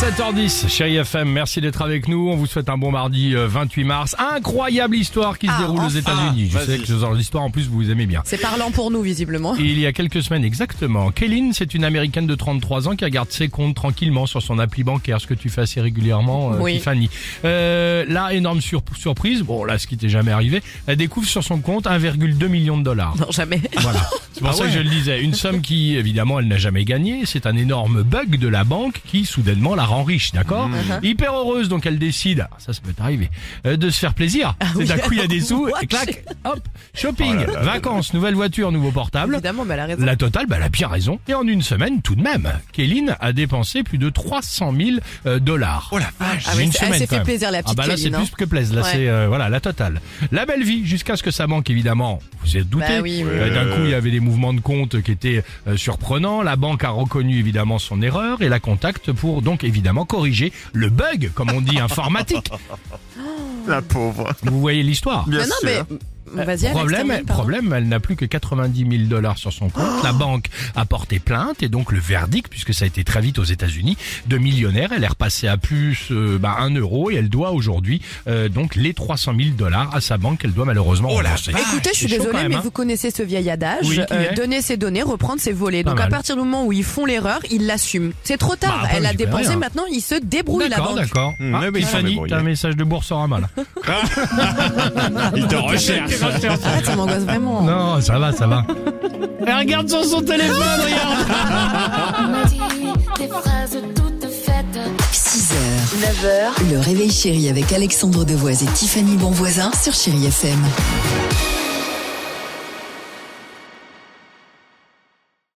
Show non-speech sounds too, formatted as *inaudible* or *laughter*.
Allez, 7h10, chérie FM, merci d'être avec nous. On vous souhaite un bon mardi euh, 28 mars. Incroyable histoire qui se Ah, déroule aux enfin. États-Unis. Je sais que ce genre d'histoire, en plus, vous aimez bien. C'est parlant pour nous, visiblement. Il y a quelques semaines exactement, Kéline, c'est une américaine de 33 ans qui regarde ses comptes tranquillement sur son appli bancaire, ce que tu fais assez régulièrement, euh, Oui. Tiffany. Euh, là, énorme sur- surprise, bon là, ce qui t'est jamais arrivé, elle découvre sur son compte 1,2 million de dollars. Non, jamais. Voilà. *laughs* C'est pour ça que je le disais. Une somme qui, évidemment, elle n'a jamais gagné. C'est un énorme bug de la banque qui, soudainement, la rend riche, d'accord Hyper heureuse, donc elle décide, ah, ça, ça peut arriver, euh, de se faire plaisir. C'est oui. d'un coup, il y a des *laughs* sous, et clac, hop, shopping, vacances, nouvelle voiture, nouveau portable. Évidemment, mais elle a raison. La totale, bah, elle a bien raison. Et en une semaine, tout de même, Kéline a dépensé plus de 300 000 euh, dollars. Oh la vache Ah une c'est- elle semaine, s'est fait plaisir, la Ah petite bah là c'est hein. plus que plaisir, là Ouais. c'est euh, voilà la totale. La belle vie jusqu'à ce que sa banque évidemment, vous êtes douté. Bah oui, oui. Euh, D'un coup il y avait des mouvements de compte qui étaient euh, surprenants. La banque a reconnu évidemment son erreur et la contacte pour donc évidemment corriger le bug comme on dit informatique. La pauvre. Vous voyez l'histoire? Bien Mais non, sûr. mais. Vas-y, Alex, Problème, problème, elle n'a plus que 90 000 dollars sur son compte. La banque a porté plainte et donc le verdict, puisque ça a été très vite aux États-Unis, de millionnaire, elle est repassée à plus euh, bah, 1 euro et elle doit aujourd'hui euh, donc les 300 000 dollars à sa banque qu'elle doit malheureusement Oh rembourser. Écoutez, je suis désolée, même, mais hein. vous connaissez ce vieil adage. Oui, est donner ses données, reprendre ses volets. Pas Donc à partir du moment où ils font l'erreur, ils l'assument. C'est trop tard. Bah, après, Elle a dépensé, rien. maintenant ils se débrouillent la D'accord, banque. d'accord. Hmm, Ah, mais Tiffany, t'as un message de Boursorama là. *laughs* Il te recherche. *laughs* Arrête, ça m'angoisse vraiment. Non, ça va, ça va. Elle regarde sur son téléphone, regarde. m'a dit des phrases toutes faites. 6h, 9h, le réveil chéri avec Alexandre Devoise et Tiffany Bonvoisin sur Chéri FM.